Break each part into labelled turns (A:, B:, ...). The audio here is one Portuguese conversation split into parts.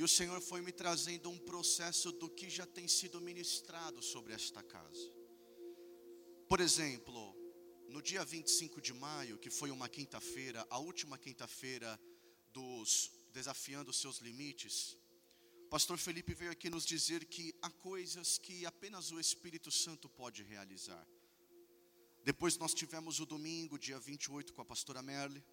A: E o Senhor foi me trazendo um processo do que já tem sido ministrado sobre esta casa. Por exemplo, no dia 25 de maio, que foi uma quinta-feira, a última quinta-feira dos Desafiando Seus Limites, Pastor Felipe veio aqui nos dizer que há coisas que apenas o Espírito Santo pode realizar. Depois nós tivemos o domingo, dia 28, com a pastora Merle.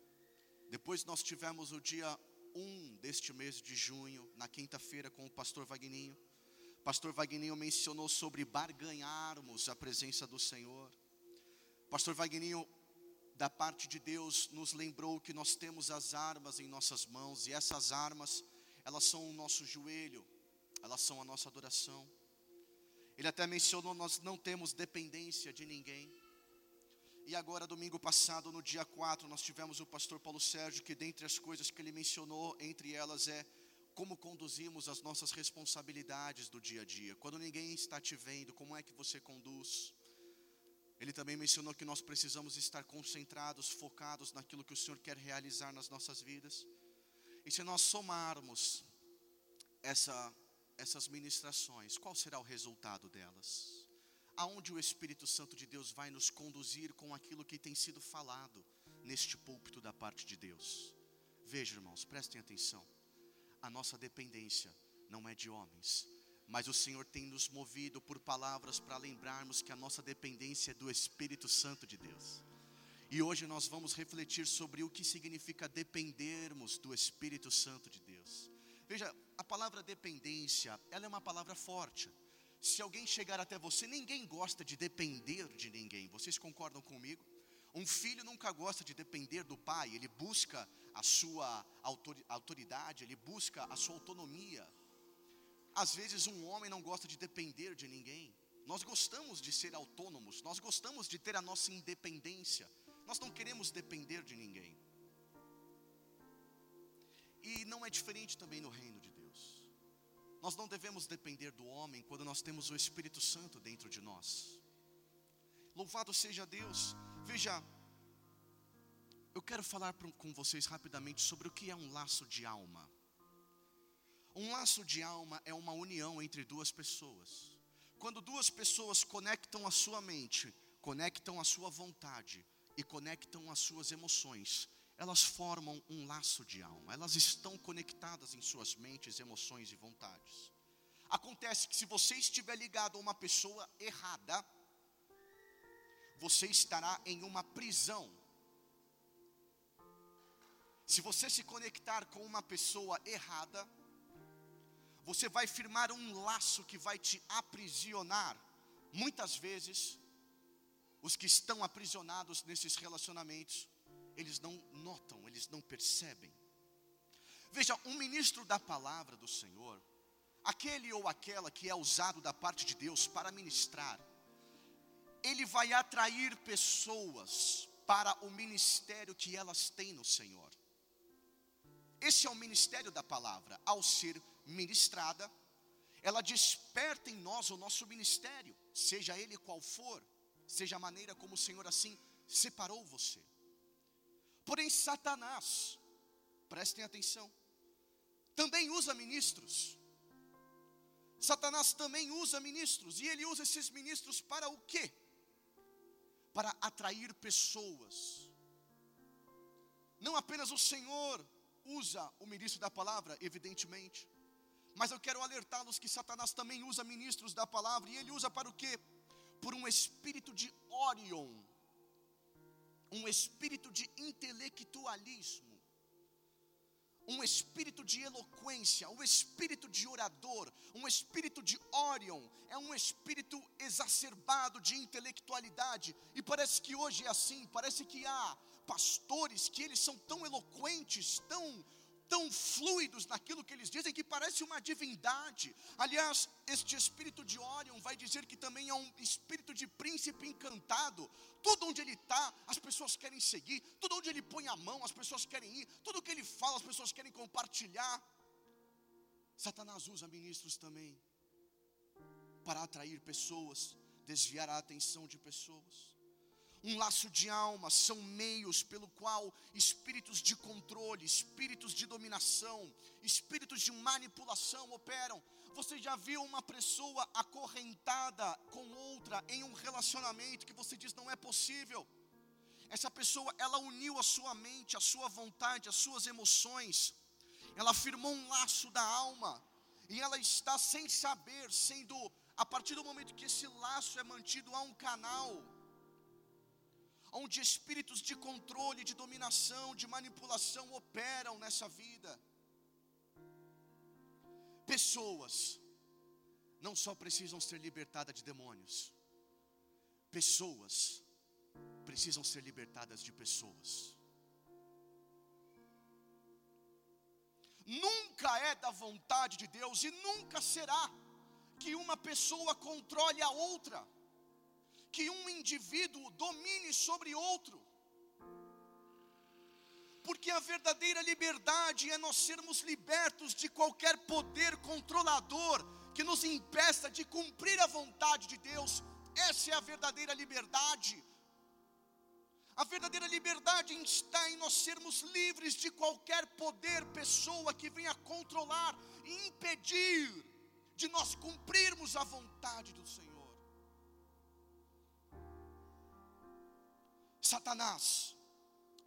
A: Depois nós tivemos o dia 1 deste mês de junho, na quinta-feira, com o pastor Vagninho. Pastor Vagninho mencionou sobre barganharmos a presença do Senhor. Pastor Vagninho, da parte de Deus, nos lembrou que nós temos as armas em nossas mãos e essas armas elas são o nosso joelho, elas são a nossa adoração. Ele até mencionou: nós não temos dependência de ninguém. E agora, domingo passado, no dia 4, nós tivemos o pastor Paulo Sérgio, que dentre as coisas que ele mencionou, entre elas é como conduzimos as nossas responsabilidades do dia a dia. Quando ninguém está te vendo, como é que você conduz? Ele também mencionou que nós precisamos estar concentrados, focados naquilo que o Senhor quer realizar nas nossas vidas. E se nós somarmos essa, essas ministrações, qual será o resultado delas? Aonde o Espírito Santo de Deus vai nos conduzir com aquilo que tem sido falado neste púlpito da parte de Deus? Veja, irmãos, prestem atenção. A nossa dependência não é de homens, mas o Senhor tem nos movido por palavras para lembrarmos que a nossa dependência é do Espírito Santo de Deus. E hoje nós vamos refletir sobre o que significa dependermos do Espírito Santo de Deus. Veja, a palavra dependência, ela é uma palavra forte. Se alguém chegar até você, ninguém gosta de depender de ninguém. Vocês concordam comigo? Um filho nunca gosta de depender do pai, ele busca a sua autoridade, ele busca a sua autonomia. Às vezes um homem não gosta de depender de ninguém. Nós gostamos de ser autônomos, nós gostamos de ter a nossa independência. Nós não queremos depender de ninguém. E não é diferente também no reino de Deus. Nós não devemos depender do homem quando nós temos o Espírito Santo dentro de nós. Louvado seja Deus. Veja, eu quero falar com vocês rapidamente sobre o que é um laço de alma. Um laço de alma é uma união entre duas pessoas. Quando duas pessoas conectam a sua mente, conectam a sua vontade, e conectam as suas emoções, elas formam um laço de alma, elas estão conectadas em suas mentes, emoções e vontades. Acontece que se você estiver ligado a uma pessoa errada, você estará em uma prisão. Se você se conectar com uma pessoa errada, você vai firmar um laço que vai te aprisionar. Muitas vezes, os que estão aprisionados nesses relacionamentos, eles não notam, eles não percebem. Veja, um ministro da palavra do Senhor, aquele ou aquela que é usado da parte de Deus para ministrar, ele vai atrair pessoas para o ministério que elas têm no Senhor. Esse é o ministério da palavra. Ao ser ministrada, ela desperta em nós o nosso ministério, seja ele qual for seja a maneira como o Senhor assim separou você. Porém, Satanás, prestem atenção, também usa ministros. Satanás também usa ministros, e ele usa esses ministros para o quê? Para atrair pessoas. Não apenas o Senhor usa o ministro da palavra, evidentemente, mas eu quero alertá-los que Satanás também usa ministros da palavra, e ele usa para o quê? por um espírito de Orion, um espírito de intelectualismo, um espírito de eloquência, um espírito de orador, um espírito de Orion, é um espírito exacerbado de intelectualidade, e parece que hoje é assim, parece que há pastores que eles são tão eloquentes, tão tão fluidos naquilo que eles dizem que parece uma divindade. Aliás, este espírito de Orion vai dizer que também é um espírito de príncipe encantado. Tudo onde ele está, as pessoas querem seguir. Tudo onde ele põe a mão, as pessoas querem ir. Tudo que ele fala, as pessoas querem compartilhar. Satanás usa ministros também para atrair pessoas, desviar a atenção de pessoas. Um laço de alma, são meios pelo qual espíritos de controle, espíritos de dominação, espíritos de manipulação operam. Você já viu uma pessoa acorrentada com outra em um relacionamento que você diz não é possível? Essa pessoa, ela uniu a sua mente, a sua vontade, as suas emoções, ela firmou um laço da alma, e ela está sem saber, sendo, a partir do momento que esse laço é mantido, há um canal onde espíritos de controle, de dominação, de manipulação operam nessa vida. Pessoas não só precisam ser libertadas de demônios, pessoas precisam ser libertadas de pessoas. Nunca é da vontade de Deus e nunca será que uma pessoa controle a outra que um indivíduo domine sobre outro. Porque a verdadeira liberdade é nós sermos libertos de qualquer poder controlador que nos impeça de cumprir a vontade de Deus. Essa é a verdadeira liberdade. A verdadeira liberdade está em nós sermos livres de qualquer poder, pessoa que venha controlar e impedir de nós cumprirmos a vontade do Senhor. Satanás,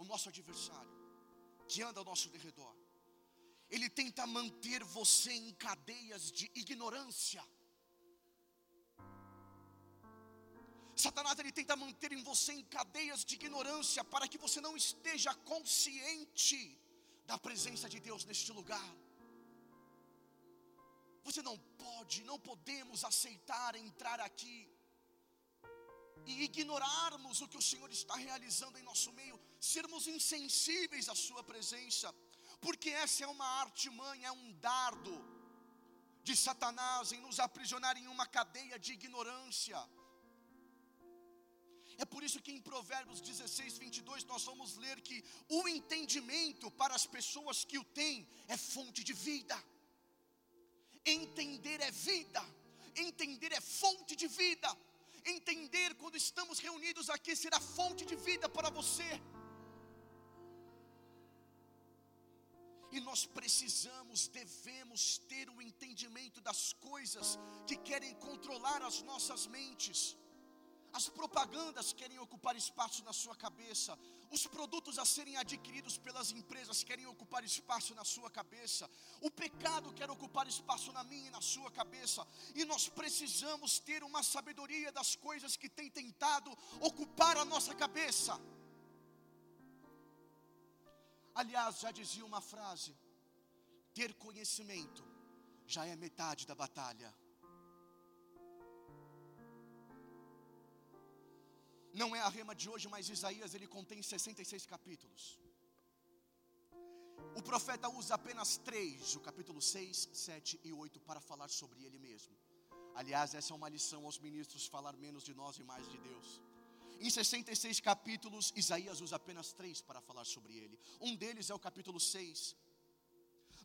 A: o nosso adversário, que anda ao nosso derredor, ele tenta manter você em cadeias de ignorância. Satanás ele tenta manter em você em cadeias de ignorância para que você não esteja consciente da presença de Deus neste lugar. Você não pode, não podemos aceitar entrar aqui e ignorarmos o que o Senhor está realizando em nosso meio, sermos insensíveis à Sua presença, porque essa é uma artimanha, é um dardo de Satanás em nos aprisionar em uma cadeia de ignorância. É por isso que em Provérbios 16, 22, nós vamos ler que o entendimento para as pessoas que o têm é fonte de vida. Entender é vida, entender é fonte de vida entender quando estamos reunidos aqui será fonte de vida para você. E nós precisamos, devemos ter o um entendimento das coisas que querem controlar as nossas mentes. As propagandas querem ocupar espaço na sua cabeça. Os produtos a serem adquiridos pelas empresas querem ocupar espaço na sua cabeça. O pecado quer ocupar espaço na minha e na sua cabeça. E nós precisamos ter uma sabedoria das coisas que têm tentado ocupar a nossa cabeça. Aliás, já dizia uma frase: ter conhecimento já é metade da batalha. Não é a rema de hoje, mas Isaías ele contém 66 capítulos. O profeta usa apenas três, o capítulo 6, 7 e 8, para falar sobre ele mesmo. Aliás, essa é uma lição aos ministros: falar menos de nós e mais de Deus. Em 66 capítulos, Isaías usa apenas três para falar sobre ele. Um deles é o capítulo 6.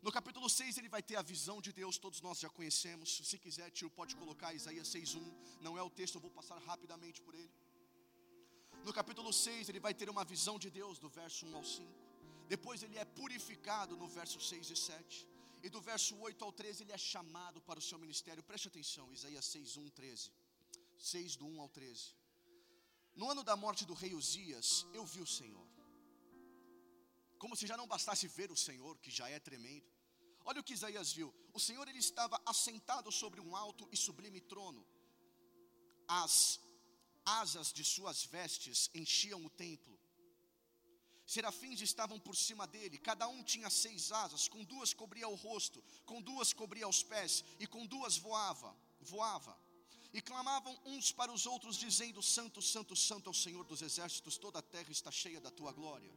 A: No capítulo 6 ele vai ter a visão de Deus, todos nós já conhecemos. Se quiser, tio, pode colocar Isaías 6:1. Não é o texto, eu vou passar rapidamente por ele. No capítulo 6, ele vai ter uma visão de Deus, do verso 1 ao 5. Depois, ele é purificado no verso 6 e 7. E do verso 8 ao 13, ele é chamado para o seu ministério. Preste atenção, Isaías 6, 1, 13. 6 do 1 ao 13. No ano da morte do rei Uzias, eu vi o Senhor. Como se já não bastasse ver o Senhor, que já é tremendo. Olha o que Isaías viu. O Senhor ele estava assentado sobre um alto e sublime trono. As asas de suas vestes enchiam o templo. Serafins estavam por cima dele, cada um tinha seis asas, com duas cobria o rosto, com duas cobria os pés, e com duas voava, voava. E clamavam uns para os outros, dizendo: Santo, Santo, Santo é o Senhor dos exércitos, toda a terra está cheia da tua glória.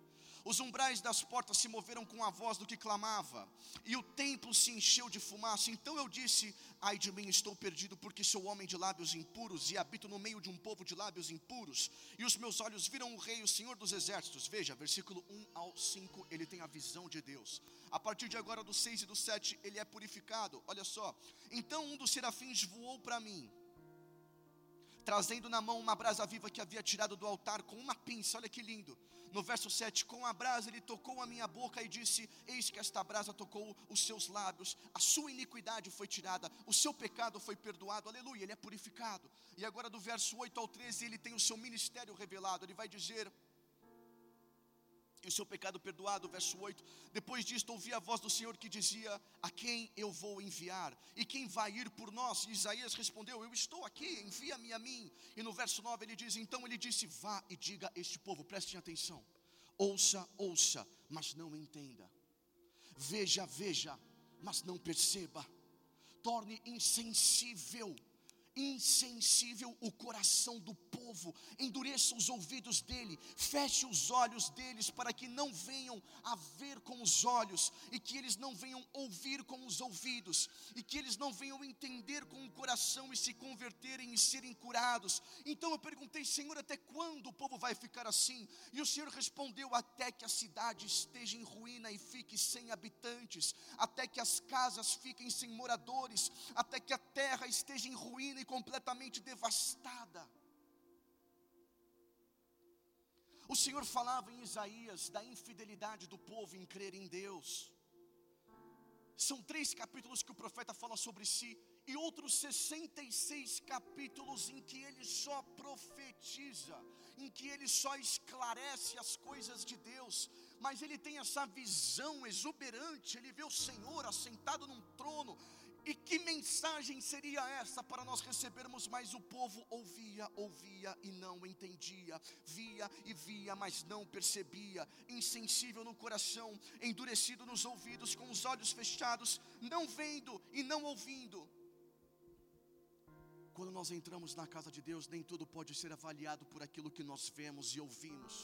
A: Os umbrais das portas se moveram com a voz do que clamava, e o templo se encheu de fumaça. Então eu disse: Ai de mim, estou perdido, porque sou homem de lábios impuros e habito no meio de um povo de lábios impuros. E os meus olhos viram o Rei, o Senhor dos exércitos. Veja, versículo 1 ao 5, ele tem a visão de Deus. A partir de agora, do 6 e do 7, ele é purificado. Olha só. Então um dos serafins voou para mim trazendo na mão uma brasa viva que havia tirado do altar com uma pinça. Olha que lindo. No verso 7, com a brasa ele tocou a minha boca e disse: Eis que esta brasa tocou os seus lábios, a sua iniquidade foi tirada, o seu pecado foi perdoado. Aleluia, ele é purificado. E agora do verso 8 ao 13, ele tem o seu ministério revelado. Ele vai dizer: e o seu pecado perdoado, verso 8. Depois disto, ouvi a voz do Senhor que dizia: A quem eu vou enviar? E quem vai ir por nós? E Isaías respondeu: Eu estou aqui, envia-me a mim. E no verso 9 ele diz: Então ele disse: Vá e diga a este povo, prestem atenção. Ouça, ouça, mas não entenda. Veja, veja, mas não perceba. Torne insensível insensível o coração do povo, endureça os ouvidos dele, feche os olhos deles para que não venham a ver com os olhos, e que eles não venham ouvir com os ouvidos, e que eles não venham entender com o coração e se converterem e serem curados. Então eu perguntei, Senhor, até quando o povo vai ficar assim? E o Senhor respondeu: até que a cidade esteja em ruína e fique sem habitantes, até que as casas fiquem sem moradores, até que a terra esteja em ruína e completamente devastada. O Senhor falava em Isaías da infidelidade do povo em crer em Deus. São três capítulos que o profeta fala sobre si, e outros 66 capítulos em que ele só profetiza, em que ele só esclarece as coisas de Deus, mas ele tem essa visão exuberante, ele vê o Senhor assentado num trono, e que mensagem seria essa para nós recebermos? Mas o povo ouvia, ouvia e não entendia, via e via, mas não percebia, insensível no coração, endurecido nos ouvidos, com os olhos fechados, não vendo e não ouvindo. Quando nós entramos na casa de Deus, nem tudo pode ser avaliado por aquilo que nós vemos e ouvimos.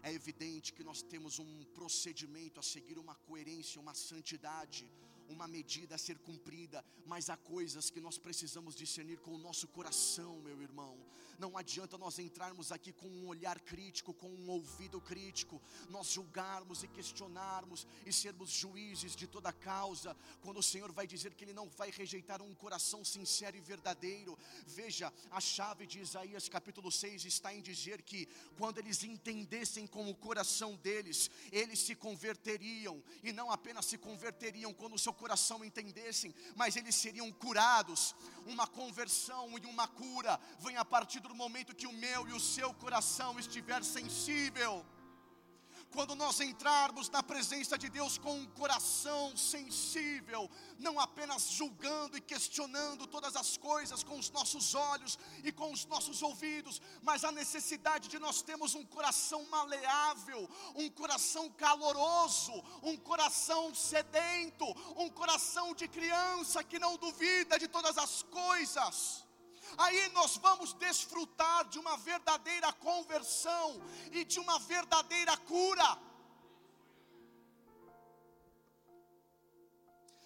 A: É evidente que nós temos um procedimento a seguir, uma coerência, uma santidade, uma medida a ser cumprida, mas há coisas que nós precisamos discernir com o nosso coração, meu irmão. Não adianta nós entrarmos aqui com um olhar crítico, com um ouvido crítico, nós julgarmos e questionarmos e sermos juízes de toda causa, quando o Senhor vai dizer que Ele não vai rejeitar um coração sincero e verdadeiro. Veja, a chave de Isaías capítulo 6 está em dizer que quando eles entendessem com o coração deles, eles se converteriam, e não apenas se converteriam quando o seu coração entendessem, mas eles seriam curados. Uma conversão e uma cura vem a partir do momento que o meu e o seu coração estiver sensível quando nós entrarmos na presença de Deus com um coração sensível, não apenas julgando e questionando todas as coisas com os nossos olhos e com os nossos ouvidos, mas a necessidade de nós termos um coração maleável, um coração caloroso, um coração sedento, um coração de criança que não duvida de todas as coisas aí nós vamos desfrutar de uma verdadeira conversão e de uma verdadeira cura.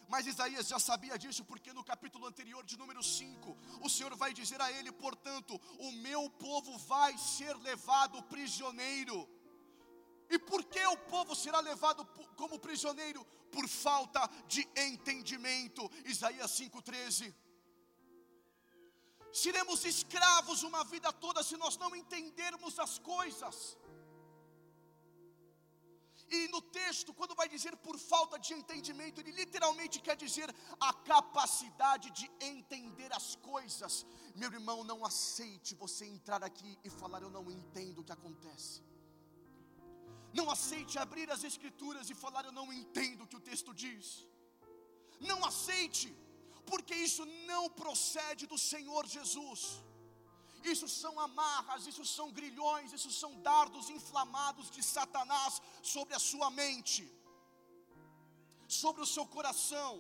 A: Mas Isaías já sabia disso, porque no capítulo anterior, de número 5, o Senhor vai dizer a ele: portanto, o meu povo vai ser levado prisioneiro. E por que o povo será levado como prisioneiro? Por falta de entendimento. Isaías 5,13 seremos escravos uma vida toda se nós não entendermos as coisas. E no texto, quando vai dizer por falta de entendimento, ele literalmente quer dizer a capacidade de entender as coisas. Meu irmão, não aceite você entrar aqui e falar: Eu não entendo o que acontece. Não aceite abrir as Escrituras e falar: Eu não entendo o que o texto diz. Não aceite porque isso não procede do Senhor Jesus. Isso são amarras, isso são grilhões, isso são dardos inflamados de Satanás sobre a sua mente, sobre o seu coração.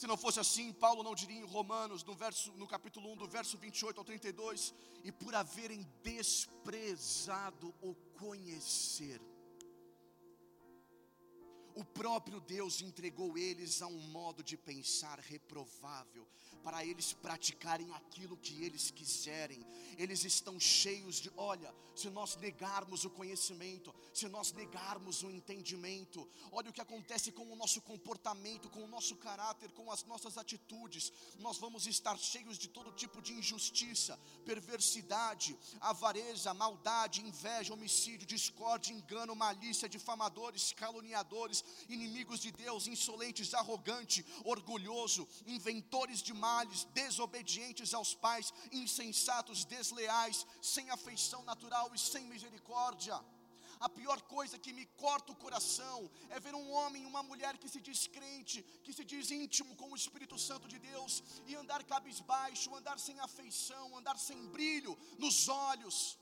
A: Se não fosse assim, Paulo não diria em Romanos, no, verso, no capítulo 1, do verso 28 ao 32, e por haverem desprezado o conhecer, o próprio Deus entregou eles a um modo de pensar reprovável, para eles praticarem aquilo que eles quiserem. Eles estão cheios de, olha, se nós negarmos o conhecimento, se nós negarmos o entendimento, olha o que acontece com o nosso comportamento, com o nosso caráter, com as nossas atitudes. Nós vamos estar cheios de todo tipo de injustiça, perversidade, avareza, maldade, inveja, homicídio, discórdia, engano, malícia, difamadores, caluniadores, inimigos de Deus, insolentes, arrogantes, orgulhoso, inventores de males, desobedientes aos pais, insensatos, desleais, sem afeição natural e sem misericórdia. A pior coisa que me corta o coração é ver um homem uma mulher que se diz crente, que se diz íntimo com o Espírito Santo de Deus, e andar cabisbaixo, andar sem afeição, andar sem brilho nos olhos.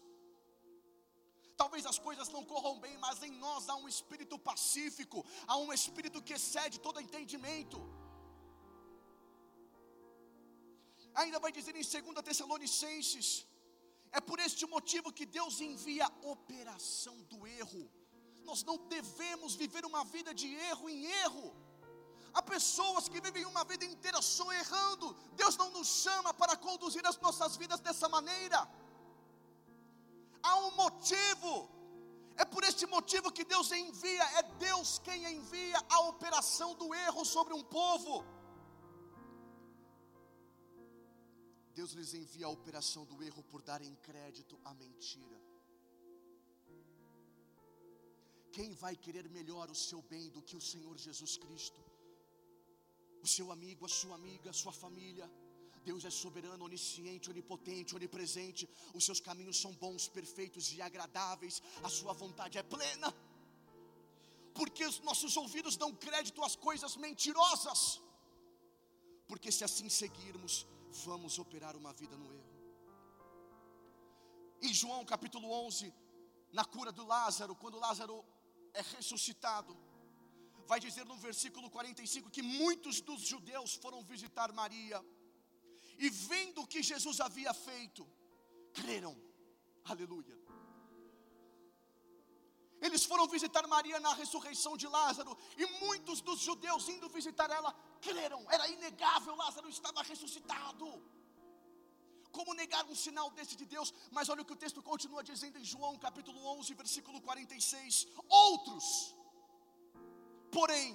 A: Talvez as coisas não corram bem, mas em nós há um espírito pacífico, há um espírito que excede todo entendimento. Ainda vai dizer em 2 Tessalonicenses é por este motivo que Deus envia a operação do erro. Nós não devemos viver uma vida de erro em erro. Há pessoas que vivem uma vida inteira só errando. Deus não nos chama para conduzir as nossas vidas dessa maneira. Há um motivo. É por este motivo que Deus envia, é Deus quem envia a operação do erro sobre um povo. Deus lhes envia a operação do erro por darem crédito à mentira. Quem vai querer melhor o seu bem do que o Senhor Jesus Cristo? O seu amigo, a sua amiga, a sua família. Deus é soberano, onisciente, onipotente, onipresente. Os seus caminhos são bons, perfeitos e agradáveis. A sua vontade é plena. Porque os nossos ouvidos dão crédito às coisas mentirosas. Porque se assim seguirmos, vamos operar uma vida no erro. Em João capítulo 11, na cura do Lázaro, quando Lázaro é ressuscitado, vai dizer no versículo 45 que muitos dos judeus foram visitar Maria e vendo o que Jesus havia feito, creram. Aleluia. Eles foram visitar Maria na ressurreição de Lázaro, e muitos dos judeus indo visitar ela creram, era inegável, Lázaro estava ressuscitado. Como negar um sinal desse de Deus? Mas olha o que o texto continua dizendo em João capítulo 11, versículo 46. Outros, porém,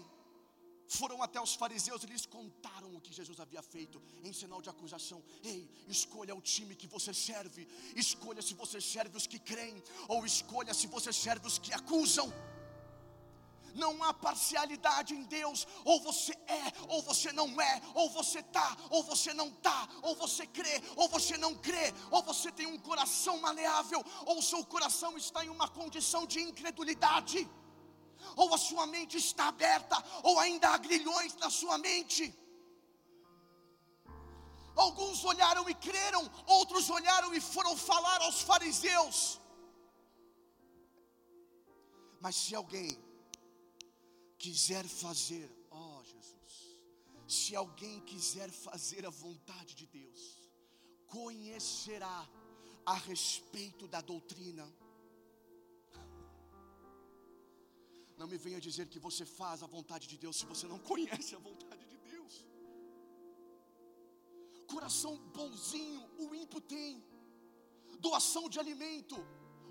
A: foram até os fariseus e lhes contaram o que Jesus havia feito em sinal de acusação. Ei, escolha o time que você serve, escolha se você serve os que creem, ou escolha se você serve os que acusam. Não há parcialidade em Deus, ou você é, ou você não é, ou você tá, ou você não tá, ou você crê, ou você não crê, ou você tem um coração maleável, ou seu coração está em uma condição de incredulidade ou a sua mente está aberta, ou ainda há grilhões na sua mente. Alguns olharam e creram, outros olharam e foram falar aos fariseus. Mas se alguém quiser fazer, ó oh Jesus, se alguém quiser fazer a vontade de Deus, conhecerá a respeito da doutrina Não me venha dizer que você faz a vontade de Deus se você não conhece a vontade de Deus. Coração bonzinho, o ímpio tem. Doação de alimento.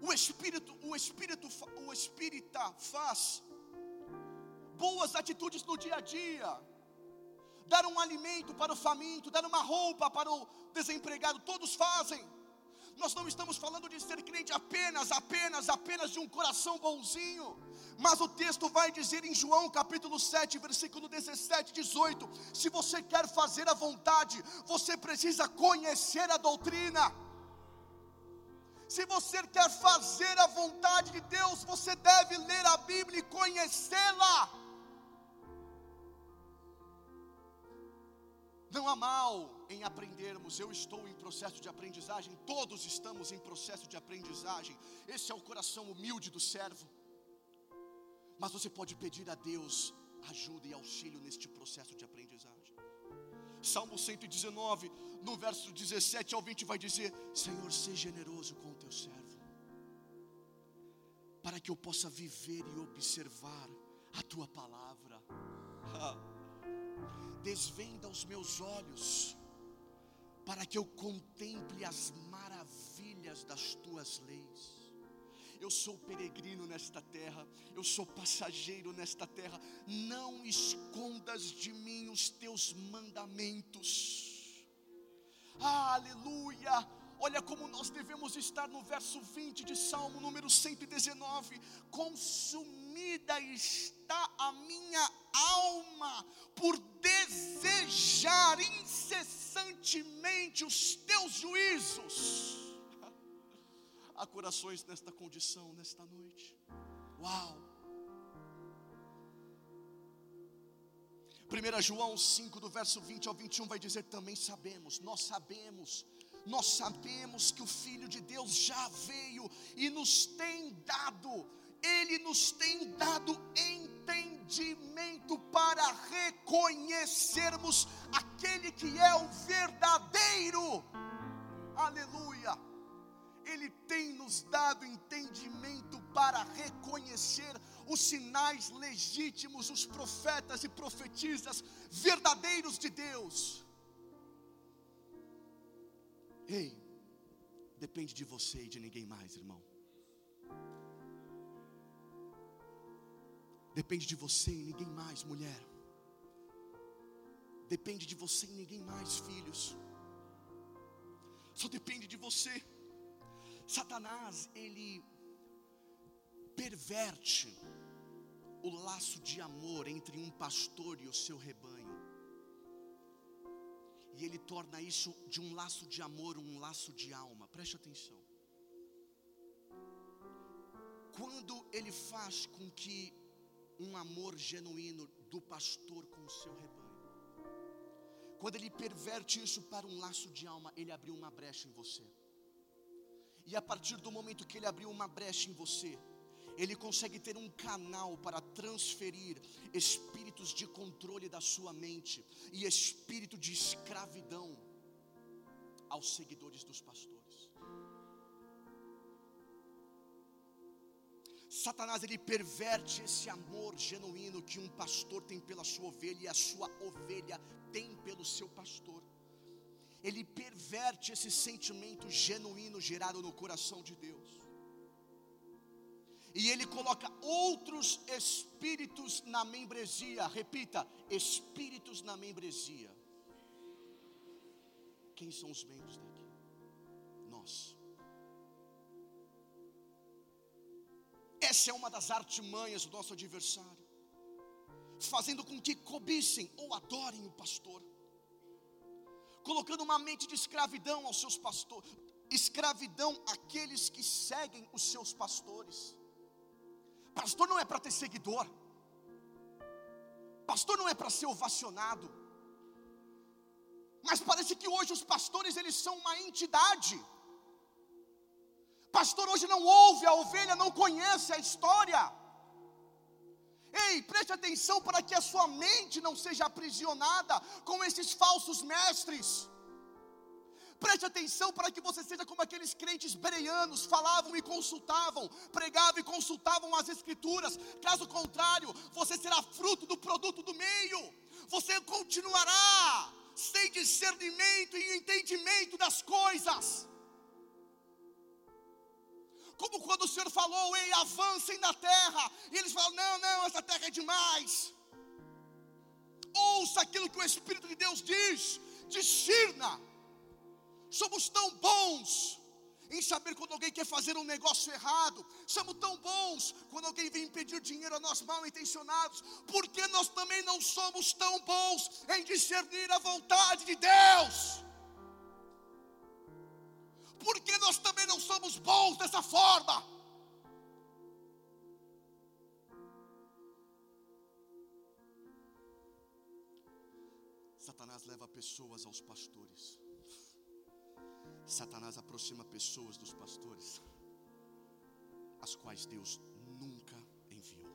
A: O espírito, o espírito, o espírita faz. Boas atitudes no dia a dia. Dar um alimento para o faminto, dar uma roupa para o desempregado, todos fazem. Nós não estamos falando de ser crente apenas, apenas, apenas de um coração bonzinho. Mas o texto vai dizer em João capítulo 7, versículo 17, 18: se você quer fazer a vontade, você precisa conhecer a doutrina. Se você quer fazer a vontade de Deus, você deve ler a Bíblia e conhecê-la. Não há mal em aprendermos, eu estou em processo de aprendizagem, todos estamos em processo de aprendizagem. Esse é o coração humilde do servo. Mas você pode pedir a Deus ajuda e auxílio neste processo de aprendizagem. Salmo 119, no verso 17 ao 20, vai dizer: Senhor, seja generoso com o teu servo, para que eu possa viver e observar a tua palavra. Desvenda os meus olhos, para que eu contemple as maravilhas das tuas leis. Eu sou peregrino nesta terra, eu sou passageiro nesta terra. Não escondas de mim os teus mandamentos. Ah, aleluia! Olha como nós devemos estar no verso 20 de Salmo número 119: Consumida está a minha alma por desejar incessantemente os teus juízos. Há corações nesta condição, nesta noite. Uau! 1 João 5, do verso 20 ao 21, vai dizer: Também sabemos, nós sabemos nós sabemos que o Filho de Deus já veio e nos tem dado, Ele nos tem dado entendimento para reconhecermos aquele que é o verdadeiro. Aleluia. Ele tem nos dado entendimento para reconhecer os sinais legítimos, os profetas e profetisas verdadeiros de Deus. Ei, depende de você e de ninguém mais, irmão. Depende de você e ninguém mais, mulher. Depende de você e ninguém mais, filhos. Só depende de você. Satanás, ele perverte o laço de amor entre um pastor e o seu rebanho e ele torna isso de um laço de amor um laço de alma. Preste atenção. Quando ele faz com que um amor genuíno do pastor com o seu rebanho, quando ele perverte isso para um laço de alma, ele abriu uma brecha em você. E a partir do momento que ele abriu uma brecha em você, ele consegue ter um canal para transferir espíritos de controle da sua mente e espírito de escravidão aos seguidores dos pastores. Satanás ele perverte esse amor genuíno que um pastor tem pela sua ovelha e a sua ovelha tem pelo seu pastor. Ele perverte esse sentimento genuíno gerado no coração de Deus e ele coloca outros espíritos na membresia. Repita: espíritos na membresia. Quem são os membros daqui? Nós. Essa é uma das artimanhas do nosso adversário, fazendo com que cobicem ou adorem o pastor, colocando uma mente de escravidão aos seus pastores, escravidão àqueles que seguem os seus pastores. Pastor não é para ter seguidor. Pastor não é para ser ovacionado. Mas parece que hoje os pastores eles são uma entidade. Pastor hoje não ouve a ovelha, não conhece a história. Ei, preste atenção para que a sua mente não seja aprisionada com esses falsos mestres. Preste atenção para que você seja como aqueles crentes bereanos, falavam e consultavam, pregavam e consultavam as escrituras. Caso contrário, você será fruto do produto do meio. Você continuará sem discernimento e entendimento das coisas. Como quando o Senhor falou, ei, avancem na terra, e eles falam: não, não, essa terra é demais. Ouça aquilo que o Espírito de Deus diz, discirna Somos tão bons em saber quando alguém quer fazer um negócio errado. Somos tão bons quando alguém vem pedir dinheiro a nós mal intencionados. Porque nós também não somos tão bons em discernir a vontade de Deus. Porque nós também não somos bons dessa forma. Satanás leva pessoas aos pastores Satanás aproxima pessoas dos pastores, as quais Deus nunca enviou.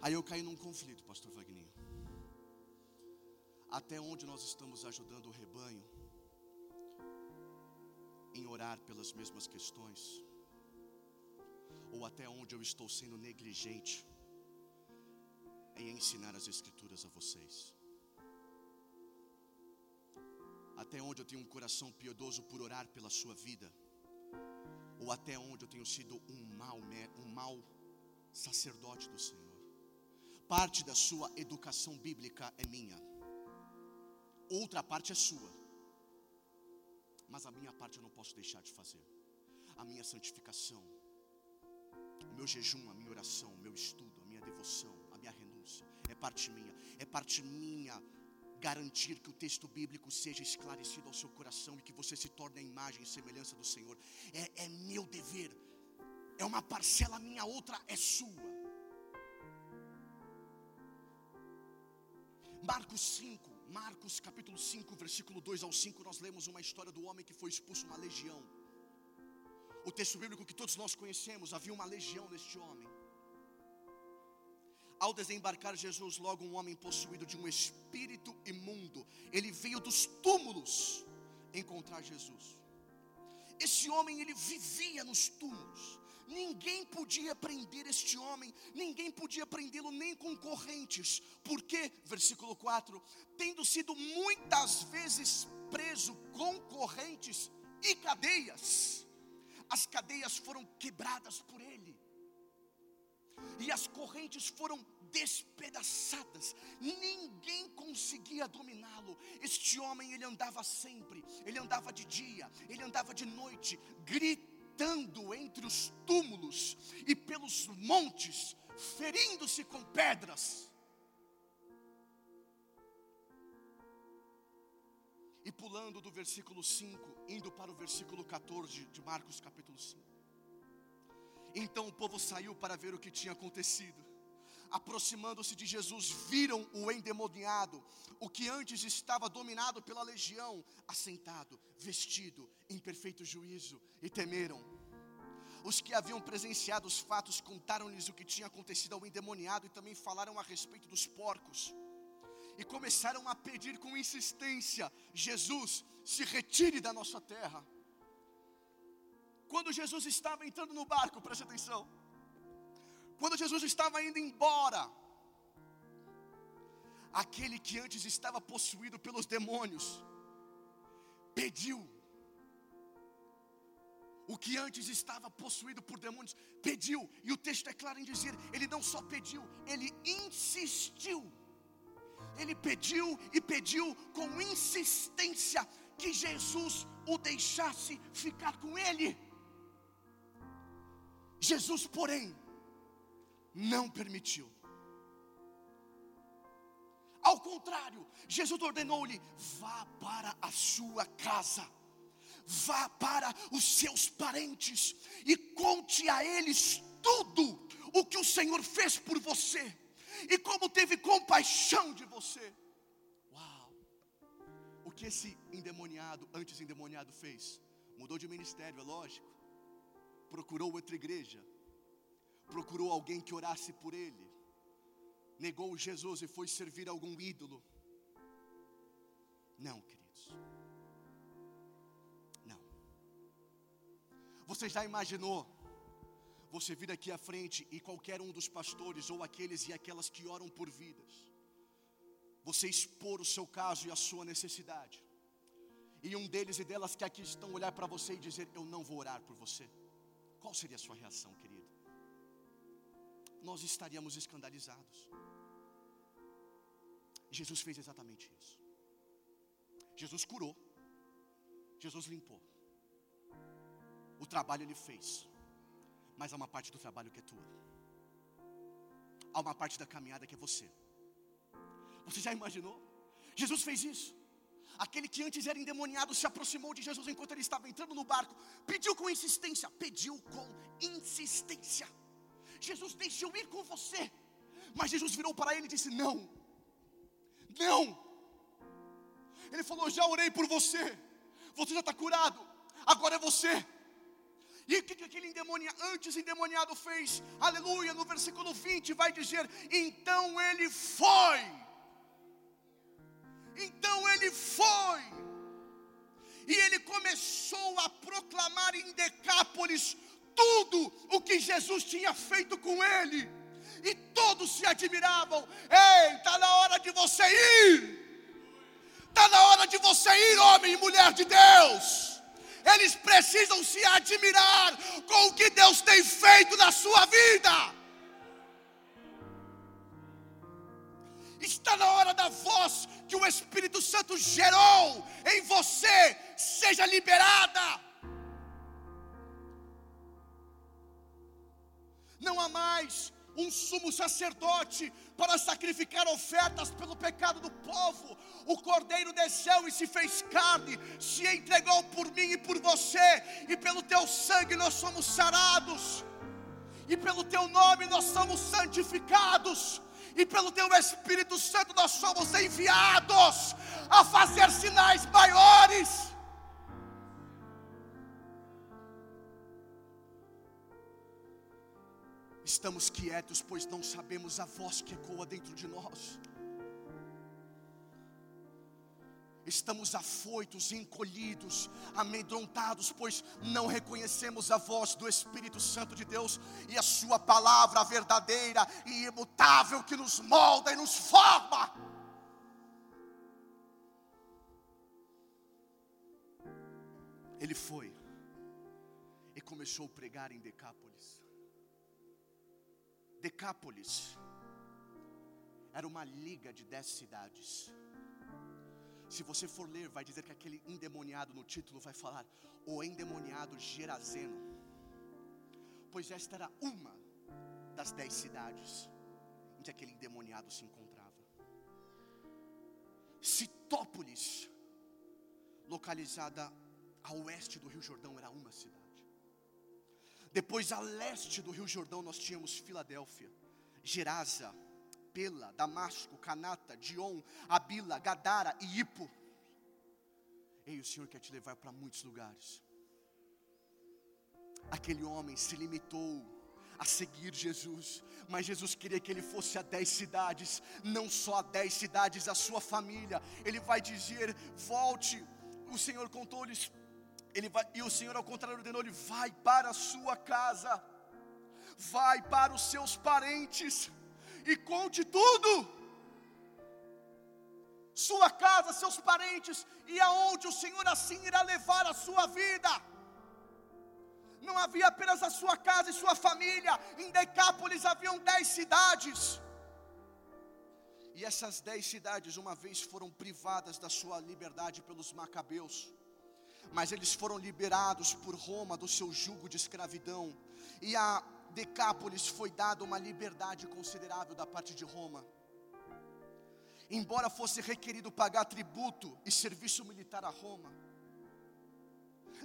A: Aí eu caí num conflito, pastor Wagner. Até onde nós estamos ajudando o rebanho em orar pelas mesmas questões? até onde eu estou sendo negligente em ensinar as Escrituras a vocês. Até onde eu tenho um coração piedoso por orar pela sua vida, ou até onde eu tenho sido um mau, um mau sacerdote do Senhor. Parte da sua educação bíblica é minha, outra parte é sua, mas a minha parte eu não posso deixar de fazer. A minha santificação, o meu jejum, a minha oração, o meu estudo, a minha devoção, a minha renúncia, é parte minha, é parte minha garantir que o texto bíblico seja esclarecido ao seu coração e que você se torne a imagem e semelhança do Senhor. É, é meu dever, é uma parcela minha, outra é sua. Marcos 5, Marcos capítulo 5, versículo 2 ao 5, nós lemos uma história do homem que foi expulso uma legião. O texto bíblico que todos nós conhecemos, havia uma legião neste homem. Ao desembarcar Jesus, logo um homem possuído de um espírito imundo, ele veio dos túmulos encontrar Jesus. Esse homem ele vivia nos túmulos. Ninguém podia prender este homem, ninguém podia prendê-lo nem com correntes. Porque, versículo 4, tendo sido muitas vezes preso com correntes e cadeias, as cadeias foram quebradas por ele e as correntes foram despedaçadas. Ninguém conseguia dominá-lo. Este homem ele andava sempre, ele andava de dia, ele andava de noite, gritando entre os túmulos e pelos montes, ferindo-se com pedras. E pulando do versículo 5, indo para o versículo 14 de Marcos capítulo 5. Então o povo saiu para ver o que tinha acontecido. Aproximando-se de Jesus, viram o endemoniado, o que antes estava dominado pela legião, assentado, vestido em perfeito juízo, e temeram. Os que haviam presenciado os fatos contaram-lhes o que tinha acontecido ao endemoniado e também falaram a respeito dos porcos. E começaram a pedir com insistência: Jesus, se retire da nossa terra quando Jesus estava entrando no barco, preste atenção. Quando Jesus estava indo embora, aquele que antes estava possuído pelos demônios, pediu. O que antes estava possuído por demônios, pediu, e o texto é claro em dizer: ele não só pediu, ele insistiu. Ele pediu e pediu com insistência que Jesus o deixasse ficar com ele. Jesus, porém, não permitiu. Ao contrário, Jesus ordenou-lhe: vá para a sua casa, vá para os seus parentes e conte a eles tudo o que o Senhor fez por você e como teve compaixão de você. Uau! O que esse endemoniado, antes endemoniado, fez? Mudou de ministério, é lógico procurou outra igreja, procurou alguém que orasse por ele, negou Jesus e foi servir algum ídolo. Não, queridos. Não. Você já imaginou você vir aqui à frente e qualquer um dos pastores ou aqueles e aquelas que oram por vidas, você expor o seu caso e a sua necessidade, e um deles e delas que aqui estão olhar para você e dizer: Eu não vou orar por você. Qual seria a sua reação, querido? Nós estaríamos escandalizados. Jesus fez exatamente isso. Jesus curou. Jesus limpou. O trabalho ele fez. Mas há uma parte do trabalho que é tua. Há uma parte da caminhada que é você. Você já imaginou? Jesus fez isso. Aquele que antes era endemoniado se aproximou de Jesus enquanto ele estava entrando no barco, pediu com insistência, pediu com insistência. Jesus, deixa eu ir com você. Mas Jesus virou para ele e disse: Não, não. Ele falou: Já orei por você, você já está curado, agora é você. E o que aquele endemonia, antes endemoniado fez? Aleluia, no versículo 20 vai dizer: Então ele foi então ele foi. E ele começou a proclamar em Decápolis tudo o que Jesus tinha feito com ele. E todos se admiravam. Ei, está na hora de você ir. Está na hora de você ir, homem e mulher de Deus. Eles precisam se admirar com o que Deus tem feito na sua vida. Está na hora da voz que o Espírito Santo gerou em você seja liberada. Não há mais um sumo sacerdote para sacrificar ofertas pelo pecado do povo. O cordeiro desceu e se fez carne, se entregou por mim e por você, e pelo teu sangue nós somos sarados, e pelo teu nome nós somos santificados e pelo teu Espírito Santo nós somos enviados a fazer sinais maiores. Estamos quietos, pois não sabemos a voz que ecoa dentro de nós. Estamos afoitos, encolhidos, amedrontados, pois não reconhecemos a voz do Espírito Santo de Deus e a Sua palavra verdadeira e imutável que nos molda e nos forma. Ele foi e começou a pregar em Decápolis. Decápolis era uma liga de dez cidades. Se você for ler, vai dizer que aquele endemoniado no título vai falar o endemoniado Gerazeno. Pois esta era uma das dez cidades que aquele endemoniado se encontrava. Citópolis, localizada a oeste do Rio Jordão, era uma cidade. Depois, a leste do Rio Jordão, nós tínhamos Filadélfia, Gerasa, Pela, Damasco, Canata, Dion, Abila, Gadara e Ipo. Ei, o Senhor quer te levar para muitos lugares. Aquele homem se limitou a seguir Jesus, mas Jesus queria que ele fosse a dez cidades, não só a dez cidades, a sua família. Ele vai dizer: volte. O Senhor contou-lhes, ele vai, e o Senhor, ao contrário, ordenou: ele vai para a sua casa, vai para os seus parentes e conte tudo. Sua casa, seus parentes, e aonde o Senhor assim irá levar a sua vida. Não havia apenas a sua casa e sua família, em Decápolis haviam dez cidades. E essas dez cidades, uma vez, foram privadas da sua liberdade pelos macabeus, mas eles foram liberados por Roma do seu jugo de escravidão, e a Decápolis foi dada uma liberdade considerável da parte de Roma. Embora fosse requerido pagar tributo e serviço militar a Roma,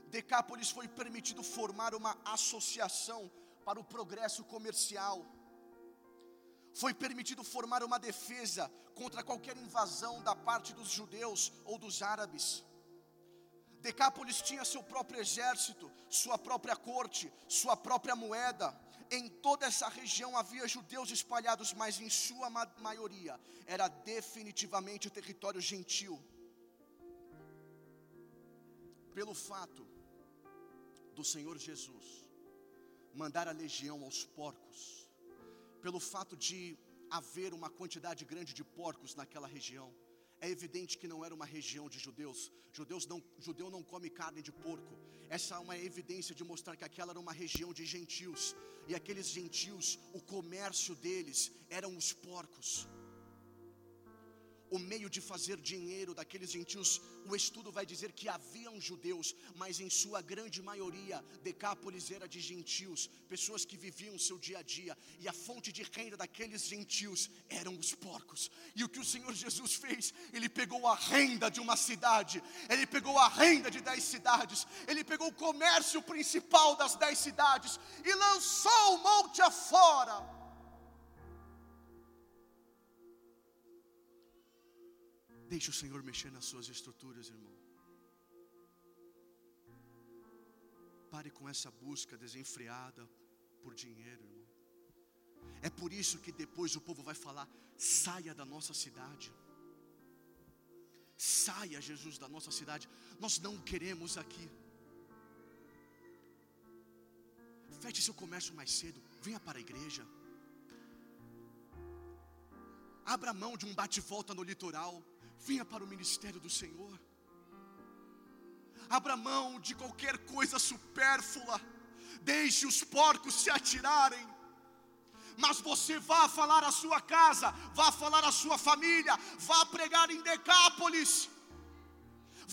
A: Decápolis foi permitido formar uma associação para o progresso comercial. Foi permitido formar uma defesa contra qualquer invasão da parte dos judeus ou dos árabes. Decápolis tinha seu próprio exército, sua própria corte, sua própria moeda. Em toda essa região havia judeus espalhados, mas em sua ma maioria era definitivamente o território gentil. Pelo fato do Senhor Jesus mandar a legião aos porcos, pelo fato de haver uma quantidade grande de porcos naquela região, é evidente que não era uma região de judeus. Judeus não, judeu não come carne de porco. Essa é uma evidência de mostrar que aquela era uma região de gentios. E aqueles gentios, o comércio deles eram os porcos o meio de fazer dinheiro daqueles gentios, o estudo vai dizer que haviam judeus, mas em sua grande maioria, Decápolis era de gentios, pessoas que viviam seu dia a dia, e a fonte de renda daqueles gentios eram os porcos. E o que o Senhor Jesus fez? Ele pegou a renda de uma cidade, ele pegou a renda de dez cidades, ele pegou o comércio principal das dez cidades e lançou o monte afora. Deixe o Senhor mexer nas suas estruturas, irmão. Pare com essa busca desenfreada por dinheiro, irmão. É por isso que depois o povo vai falar: saia da nossa cidade. Saia, Jesus, da nossa cidade. Nós não queremos aqui. feche seu comércio mais cedo, venha para a igreja. Abra mão de um bate-volta no litoral, venha para o ministério do Senhor. Abra mão de qualquer coisa supérflua, deixe os porcos se atirarem, mas você vá falar à sua casa, vá falar à sua família, vá pregar em Decápolis,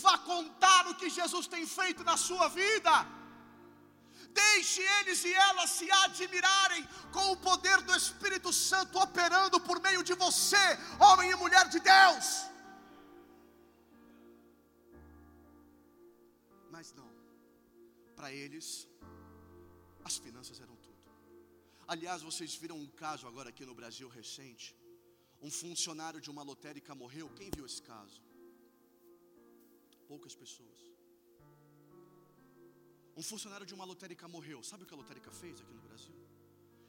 A: vá contar o que Jesus tem feito na sua vida. Deixe eles e elas se admirarem com o poder do Espírito Santo operando por meio de você, homem e mulher de Deus. Mas não, para eles, as finanças eram tudo. Aliás, vocês viram um caso agora aqui no Brasil recente. Um funcionário de uma lotérica morreu. Quem viu esse caso? Poucas pessoas. Um funcionário de uma lotérica morreu. Sabe o que a lotérica fez aqui no Brasil?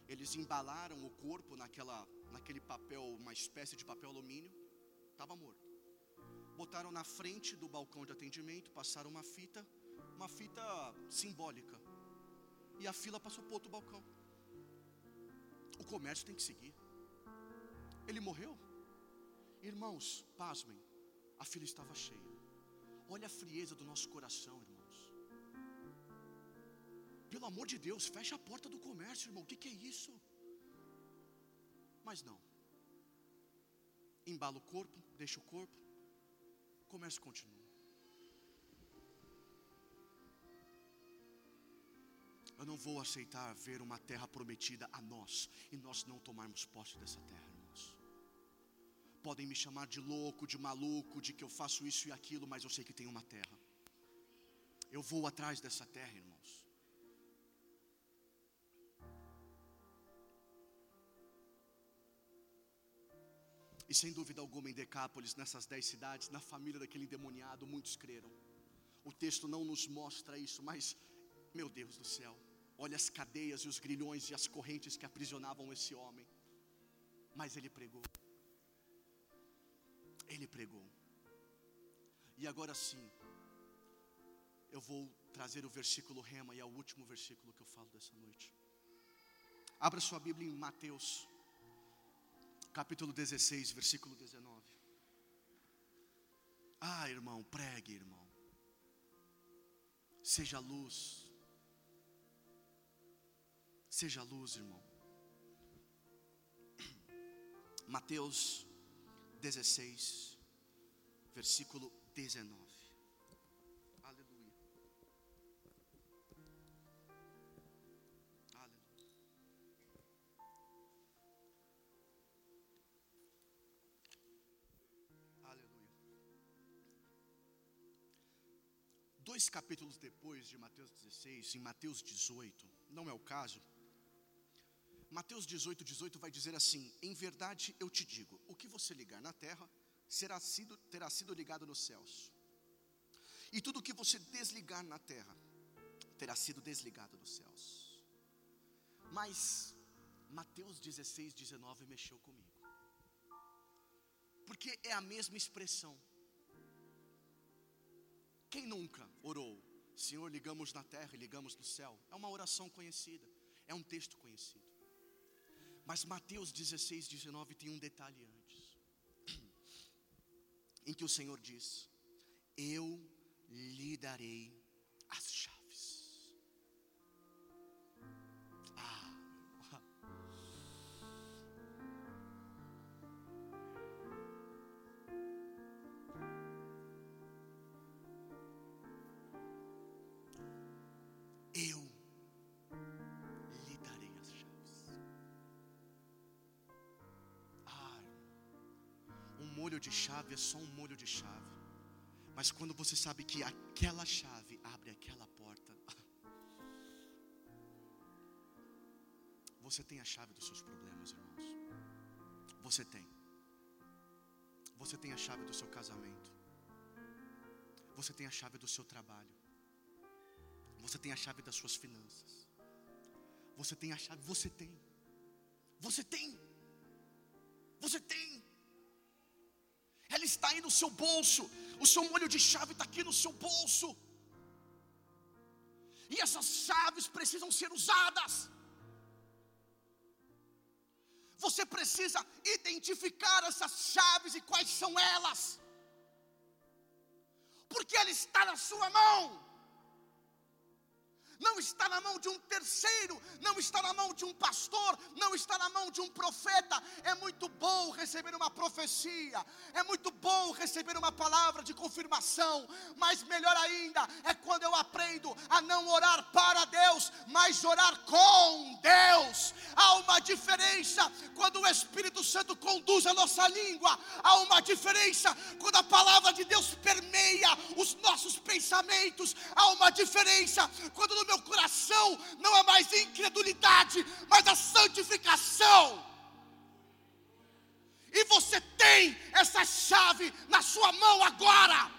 A: Eles embalaram o corpo naquela, naquele papel, uma espécie de papel alumínio. Estava morto. Botaram na frente do balcão de atendimento, passaram uma fita, uma fita simbólica. E a fila passou para outro balcão. O comércio tem que seguir. Ele morreu. Irmãos, pasmem, a fila estava cheia. Olha a frieza do nosso coração, irmãos. Pelo amor de Deus, fecha a porta do comércio, irmão. O que, que é isso? Mas não. Embala o corpo, deixa o corpo. O comércio continua. Eu não vou aceitar ver uma terra prometida a nós e nós não tomarmos posse dessa terra, irmãos. Podem me chamar de louco, de maluco, de que eu faço isso e aquilo, mas eu sei que tem uma terra. Eu vou atrás dessa terra, irmãos. E sem dúvida alguma, em Decápolis, nessas dez cidades, na família daquele endemoniado, muitos creram. O texto não nos mostra isso, mas, meu Deus do céu, Olha as cadeias e os grilhões e as correntes que aprisionavam esse homem. Mas ele pregou. Ele pregou. E agora sim, eu vou trazer o versículo rema e é o último versículo que eu falo dessa noite. Abra sua Bíblia em Mateus, capítulo 16, versículo 19. Ah, irmão, pregue, irmão. Seja luz Seja luz, irmão. Mateus 16, versículo 19. Aleluia. Aleluia. Aleluia. Dois capítulos depois de Mateus 16, em Mateus 18, não é o caso, Mateus 18, 18 vai dizer assim: Em verdade eu te digo, o que você ligar na terra será sido, terá sido ligado nos céus, e tudo o que você desligar na terra terá sido desligado nos céus. Mas Mateus 16, 19 mexeu comigo, porque é a mesma expressão. Quem nunca orou, Senhor, ligamos na terra e ligamos no céu? É uma oração conhecida, é um texto conhecido. Mas Mateus 16, 19 tem um detalhe antes, em que o Senhor diz: Eu lhe darei as chaves. Molho de chave é só um molho de chave. Mas quando você sabe que aquela chave abre aquela porta, você tem a chave dos seus problemas, irmãos. Você tem. Você tem a chave do seu casamento. Você tem a chave do seu trabalho. Você tem a chave das suas finanças. Você tem a chave, você tem. Você tem. Você tem está aí no seu bolso, o seu molho de chave está aqui no seu bolso. E essas chaves precisam ser usadas. Você precisa identificar essas chaves e quais são elas. Porque ela está na sua mão não está na mão de um terceiro, não está na mão de um pastor, não está na mão de um profeta. É muito bom receber uma profecia, é muito bom receber uma palavra de confirmação, mas melhor ainda é quando eu aprendo a não orar para Deus, mas orar com Deus. Há uma diferença quando o Espírito Santo conduz a nossa língua, há uma diferença quando a palavra de Deus permeia os nossos pensamentos, há uma diferença quando no meu coração não é mais incredulidade, mas a santificação. E você tem essa chave na sua mão agora.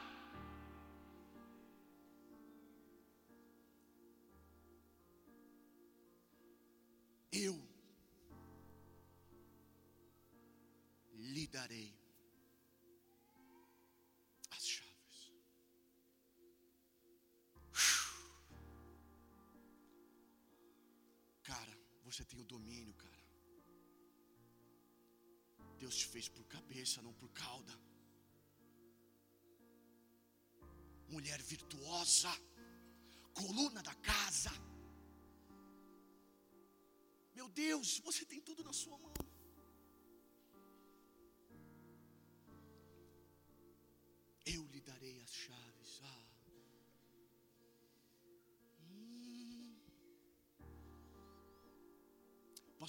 A: Eu lhe darei você tem o domínio, cara. Deus te fez por cabeça, não por cauda. Mulher virtuosa, coluna da casa. Meu Deus, você tem tudo na sua mão.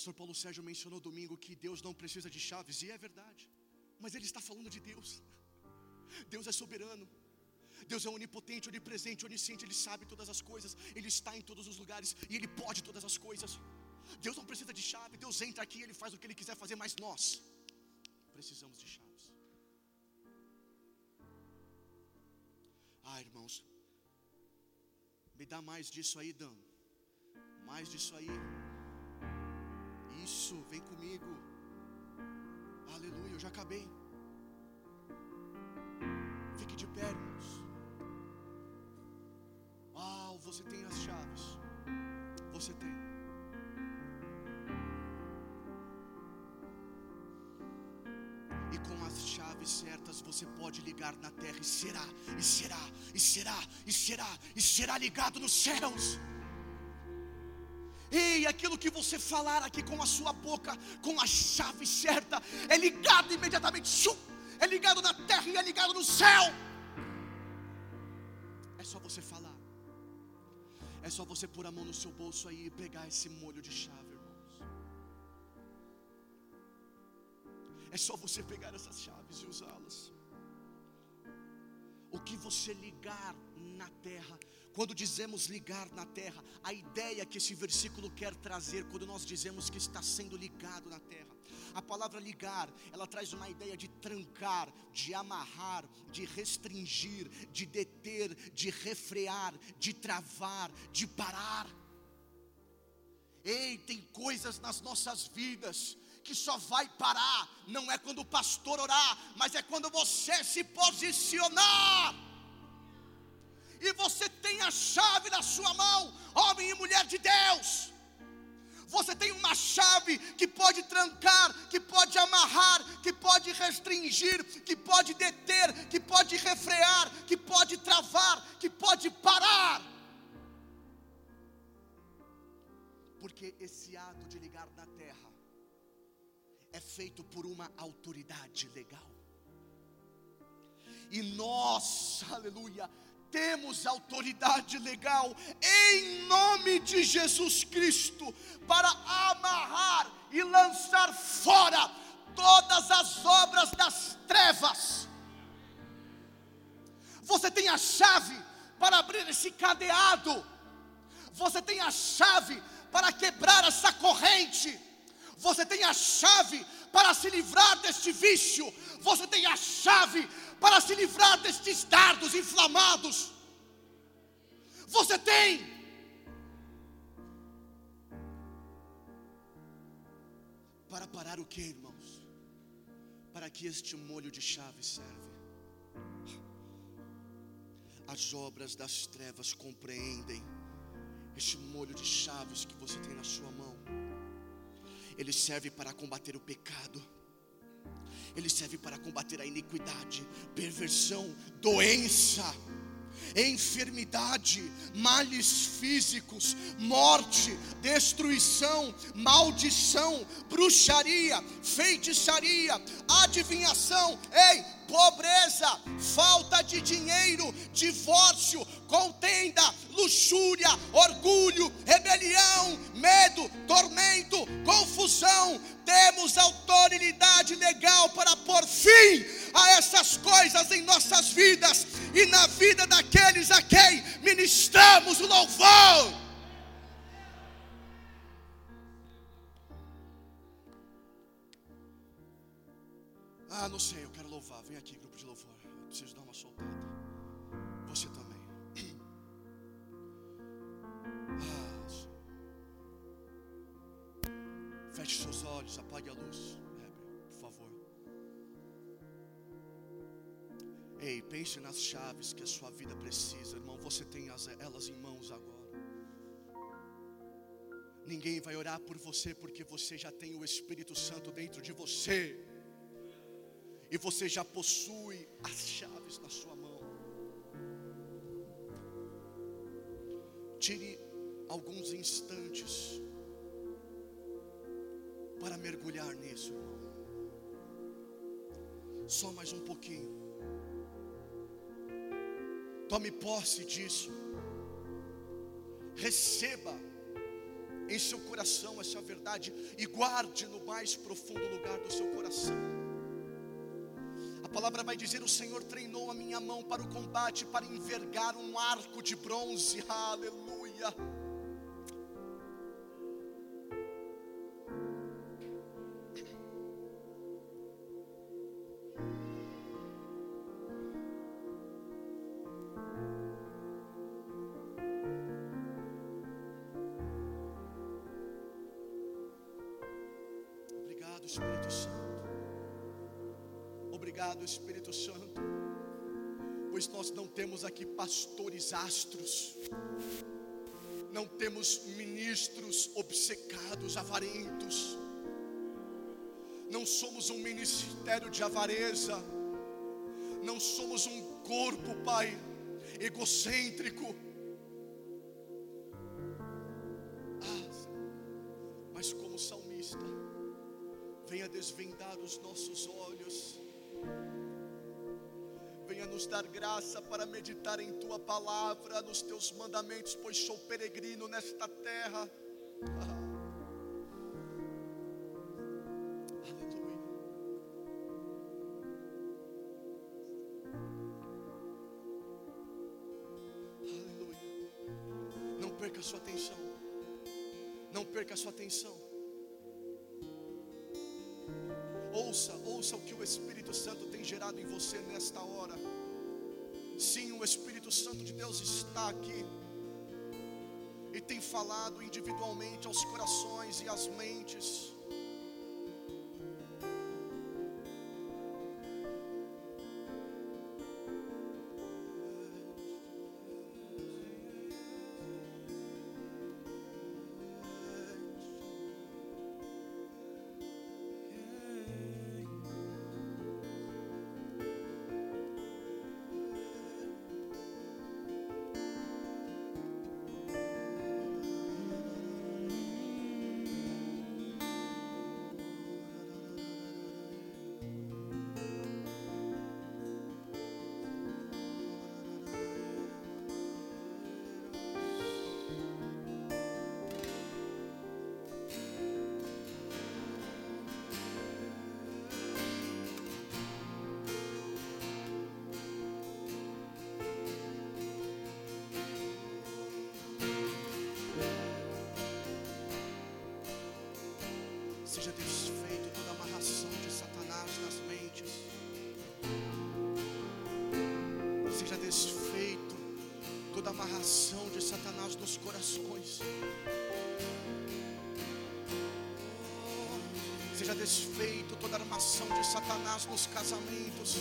A: Pastor Paulo Sérgio mencionou domingo que Deus não precisa de chaves, e é verdade, mas ele está falando de Deus. Deus é soberano, Deus é onipotente, onipresente, onisciente, Ele sabe todas as coisas, Ele está em todos os lugares e Ele pode todas as coisas. Deus não precisa de chave, Deus entra aqui e Ele faz o que Ele quiser fazer, mas nós precisamos de chaves. Ah, irmãos, me dá mais disso aí, Dan, mais disso aí. Isso, vem comigo. Aleluia, eu já acabei. Fique de pé, irmãos. Uau, você tem as chaves. Você tem. E com as chaves certas você pode ligar na terra e será, e será, e será, e será, e será ligado nos céus. Ei, aquilo que você falar aqui com a sua boca, com a chave certa, é ligado imediatamente, é ligado na terra e é ligado no céu. É só você falar. É só você pôr a mão no seu bolso aí e pegar esse molho de chave, irmãos. É só você pegar essas chaves e usá-las. O que você ligar na terra quando dizemos ligar na terra, a ideia que esse versículo quer trazer, quando nós dizemos que está sendo ligado na terra, a palavra ligar, ela traz uma ideia de trancar, de amarrar, de restringir, de deter, de refrear, de travar, de parar. Ei, tem coisas nas nossas vidas que só vai parar, não é quando o pastor orar, mas é quando você se posicionar e você tem a chave na sua mão, homem e mulher de Deus. Você tem uma chave que pode trancar, que pode amarrar, que pode restringir, que pode deter, que pode refrear, que pode travar, que pode parar. Porque esse ato de ligar na terra é feito por uma autoridade legal. E nós, aleluia, temos autoridade legal em nome de Jesus Cristo para amarrar e lançar fora todas as obras das trevas. Você tem a chave para abrir esse cadeado. Você tem a chave para quebrar essa corrente. Você tem a chave para se livrar deste vício. Você tem a chave para se livrar destes dardos inflamados. Você tem. Para parar o que, irmãos? Para que este molho de chave serve. As obras das trevas compreendem Esse molho de chaves que você tem na sua mão, ele serve para combater o pecado. Ele serve para combater a iniquidade, perversão, doença enfermidade, males físicos, morte, destruição, maldição, bruxaria, feitiçaria, adivinhação, ei, pobreza, falta de dinheiro, divórcio, contenda, luxúria, orgulho, rebelião, medo, tormento, confusão. Temos autoridade legal para pôr fim a essas coisas em nossas vidas e na vida daqueles a quem ministramos o louvor. Ah, não sei, eu quero louvar. Vem aqui, grupo de louvor. Eu preciso dar uma soltada. Você também. Ah, Feche seus olhos, apague a luz. por favor. Ei, pense nas chaves que a sua vida precisa, irmão. Você tem as, elas em mãos agora. Ninguém vai orar por você porque você já tem o Espírito Santo dentro de você e você já possui as chaves na sua mão. Tire alguns instantes para mergulhar nisso, irmão. Só mais um pouquinho. Tome posse disso. Receba em seu coração essa verdade e guarde no mais profundo lugar do seu coração palavra vai dizer: O Senhor treinou a minha mão para o combate, para envergar um arco de bronze. Aleluia. Obrigado, Espírito Santo. Obrigado, Espírito Santo, pois nós não temos aqui pastores astros, não temos ministros obcecados, avarentos, não somos um ministério de avareza, não somos um corpo, Pai, egocêntrico. Graça para meditar em tua palavra, nos teus mandamentos, pois sou peregrino nesta terra. Perca sua atenção. Não perca sua atenção. Ouça, ouça o que o Espírito Santo tem gerado em você nesta hora. Sim, o Espírito Santo de Deus está aqui e tem falado individualmente aos corações e às mentes. Seja desfeito toda amarração de Satanás nas mentes. Seja desfeito toda amarração de Satanás nos corações. Seja desfeito toda armação de Satanás nos casamentos.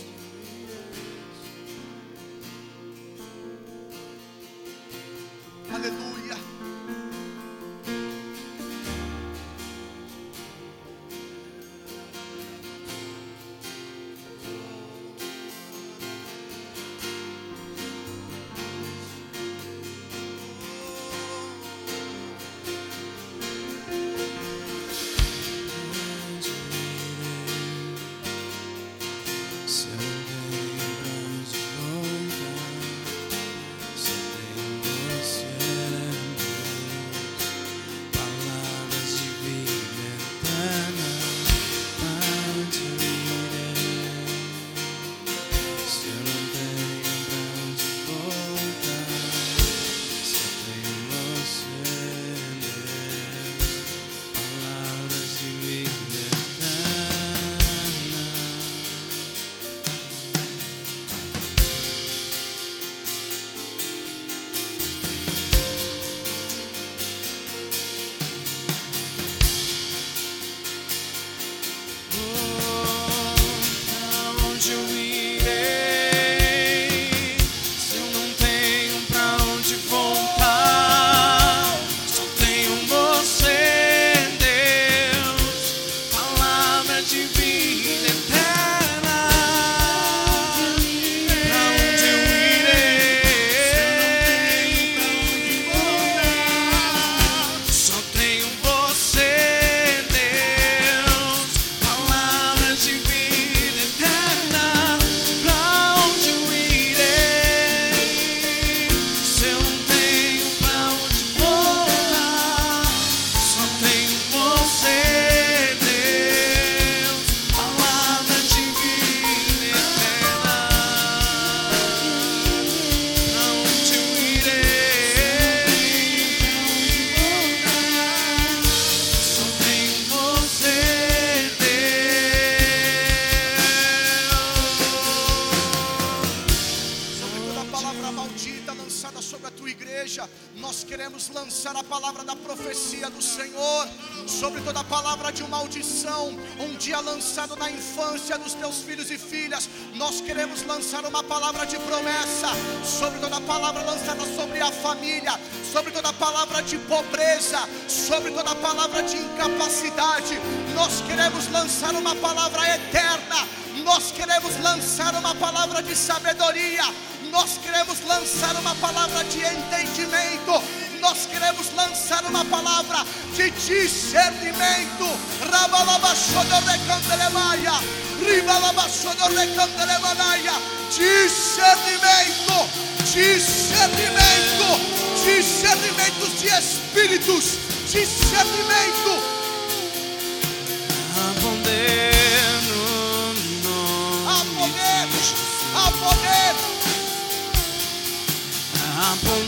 B: A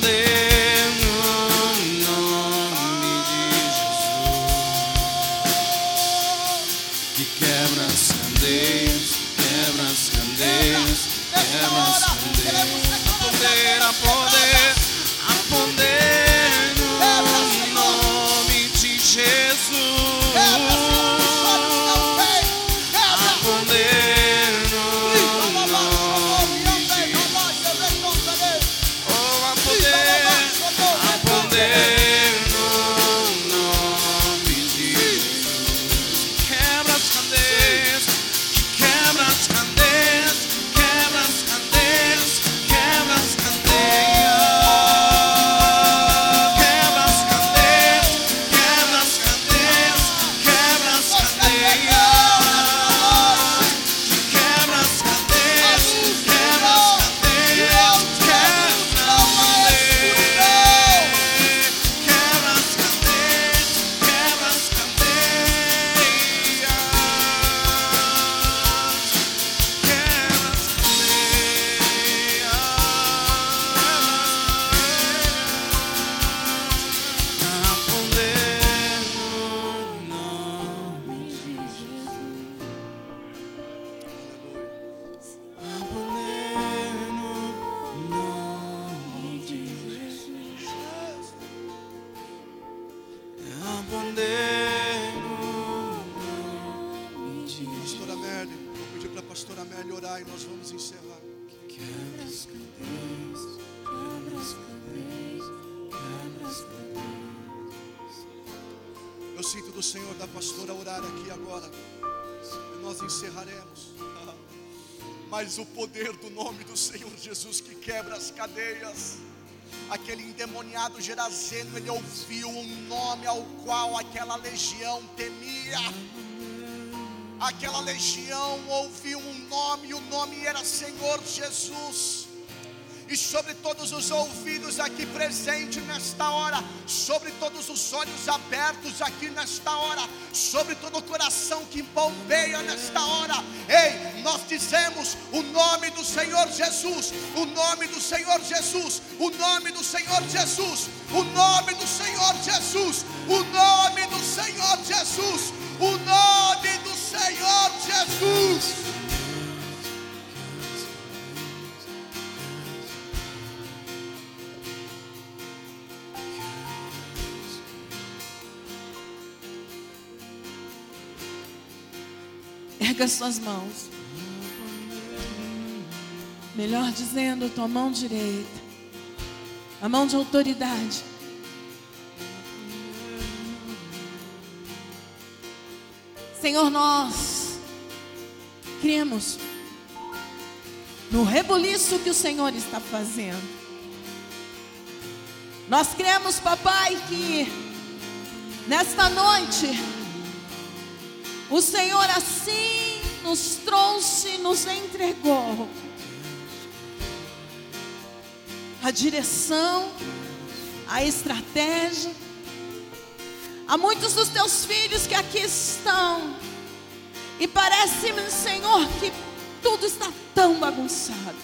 A: quebra as cadeias.
B: Aquele endemoniado Gerazeno, ele ouviu um nome ao qual aquela legião temia. Aquela legião ouviu um nome, e o nome era Senhor Jesus. E sobre todos os ouvidos aqui presentes nesta hora, sobre todos os olhos abertos aqui nesta hora, sobre todo o coração que bombeia nesta hora, ei, nós dizemos o nome do Senhor Jesus, o nome do Senhor Jesus, o nome do Senhor Jesus, o nome do Senhor Jesus, o nome do Senhor Jesus, o nome do Senhor Jesus.
C: Erga suas mãos. Melhor dizendo, tua mão direita. A mão de autoridade. Senhor, nós cremos no rebuliço que o Senhor está fazendo. Nós cremos, papai, que nesta noite o Senhor assim nos trouxe, nos entregou a direção, a estratégia. Há muitos dos teus filhos que aqui estão, e parece-me, Senhor, que tudo está tão bagunçado.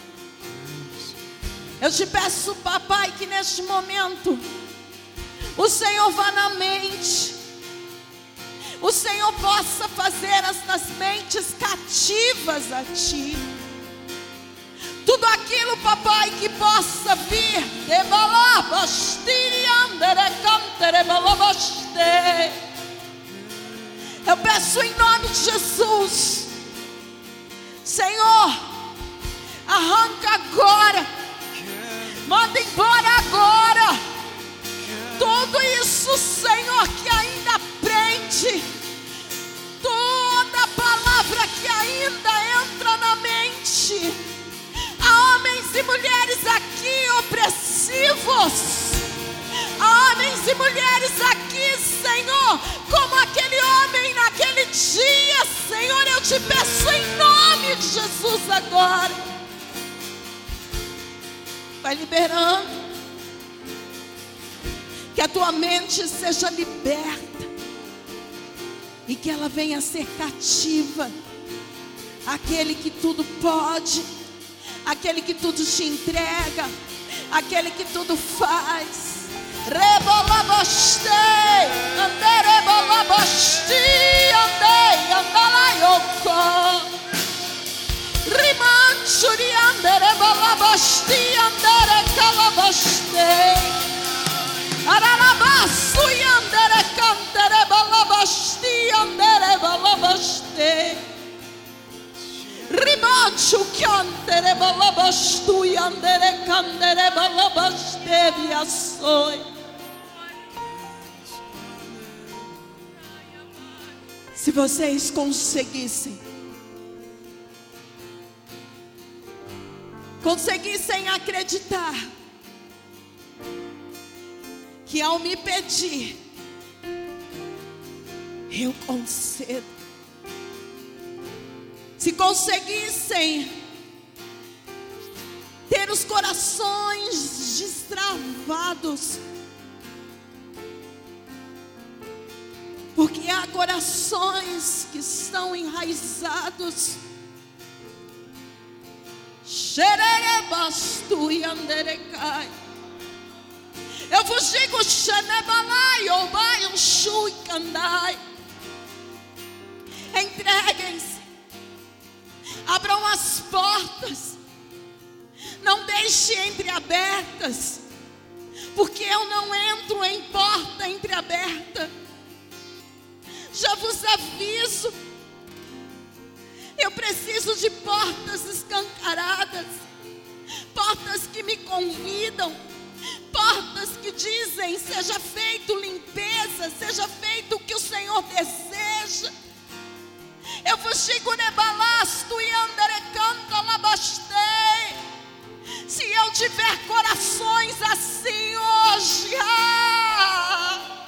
C: Eu te peço, papai, que neste momento o Senhor vá na mente, o Senhor possa fazer estas mentes cativas a Ti. Tu tudo aquilo, papai, que possa vir. Eu peço em nome de Jesus, Senhor, arranca agora, manda embora agora, tudo isso, Senhor, que ainda prende, toda palavra que ainda entra na mente, há homens e mulheres aqui opressivos. Há homens e mulheres aqui, Senhor, como aquele homem naquele dia, Senhor, eu te peço em nome de Jesus agora. Vai liberando, que a tua mente seja liberta e que ela venha a ser cativa. Aquele que tudo pode, aquele que tudo te entrega, aquele que tudo faz. Rebolabostei, andei, rebolabosti, andei, andalaioko. Rimanchuri, andei, rebolabosti, andei. Rimanchu, cantere, bolabostu, andei, cantere, bolaboste, viaçoi. Se vocês conseguissem, conseguissem acreditar que ao me pedir, eu concedo. Se conseguissem ter os corações destravados, Porque há corações que estão enraizados. E anderecai. Eu vos digo, xanebalai, obai, e candai. Entreguem-se. Abram as portas. Não deixe entreabertas. Porque eu não entro em porta entreaberta já vos aviso. Eu preciso de portas escancaradas, portas que me convidam, portas que dizem: seja feito limpeza, seja feito o que o Senhor deseja. Eu vos digo, nebalasto e andarecanta labastei. Se eu tiver corações assim hoje, ah,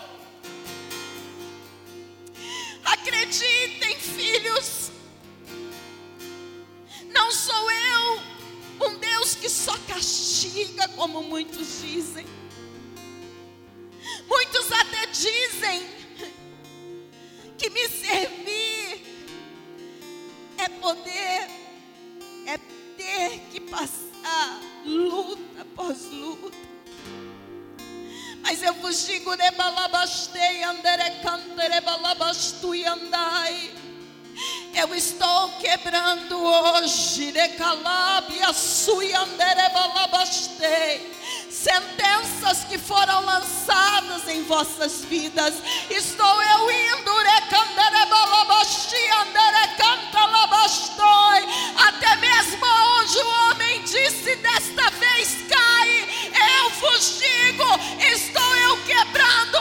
C: Acreditem, filhos. Não sou eu um Deus que só castiga, como muitos dizem. Muitos até dizem que me servir é poder, é ter que passar luta após luta. Mas eu vos digo, rebalabastei, anderecanterebalabastui, andai. Eu estou quebrando hoje, recalabia, sui, anderebalabastei. Sentenças que foram lançadas em vossas vidas. Estou eu indo, recanderebalabasti, anderecantalabastoi. Até mesmo onde o homem disse desta vez cai. Eu vos digo, estou eu quebrando,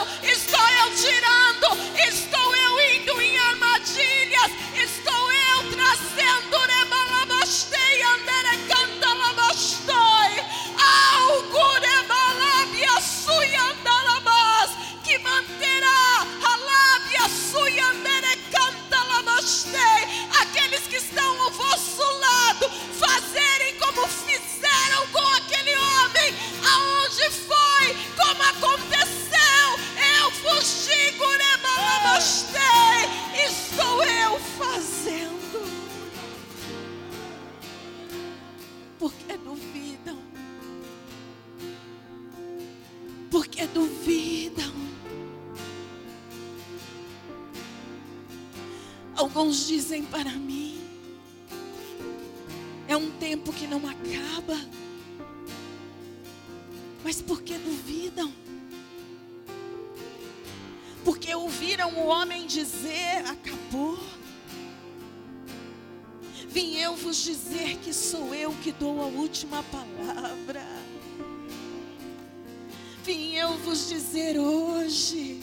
C: vos dizer hoje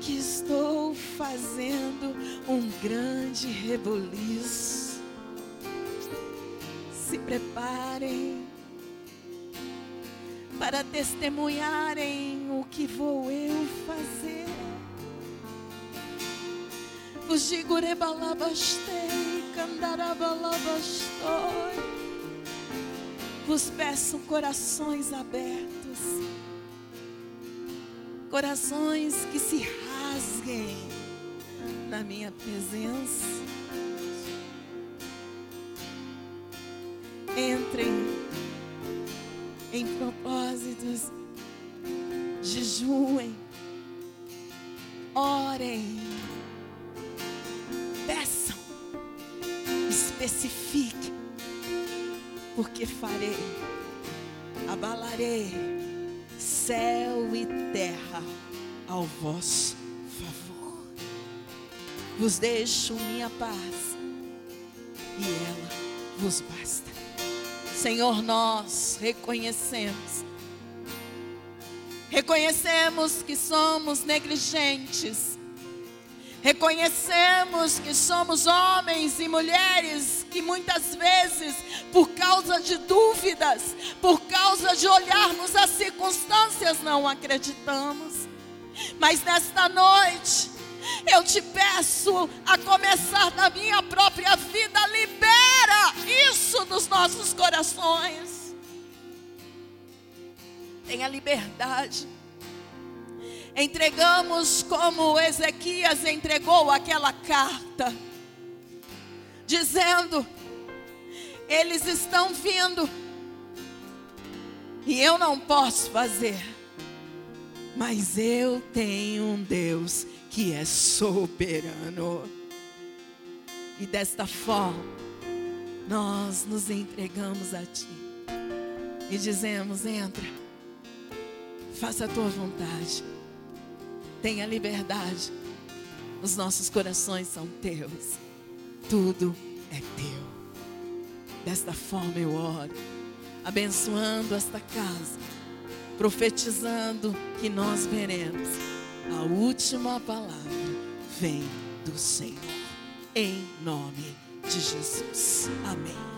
C: que estou fazendo um grande reboliço. Se preparem para testemunharem o que vou eu fazer. Vos digo rebalabastei, candarabalabastoi. Vos peço corações abertos, corações. Que se rasguem na minha presença. Entrem em propósitos, jejuem, orem, peçam, especifiquem, porque farei, abalarei céu e terra ao vosso favor. Vos deixo minha paz e ela vos basta. Senhor, nós reconhecemos. Reconhecemos que somos negligentes. Reconhecemos que somos homens e mulheres que muitas vezes, por causa de dúvidas, causa de olharmos as circunstâncias, não acreditamos. Mas nesta noite, eu te peço, a começar da minha própria vida, libera isso dos nossos corações. Tenha liberdade. Entregamos como Ezequias entregou aquela carta, dizendo: eles estão vindo, e eu não posso fazer, mas eu tenho um Deus que é soberano. E desta forma, nós nos entregamos a Ti. E dizemos: entra, faça a tua vontade, tenha liberdade, os nossos corações são teus, tudo é teu. Desta forma eu oro, abençoando esta casa, profetizando que nós veremos a última palavra vem do Senhor. Em nome de Jesus. Amém.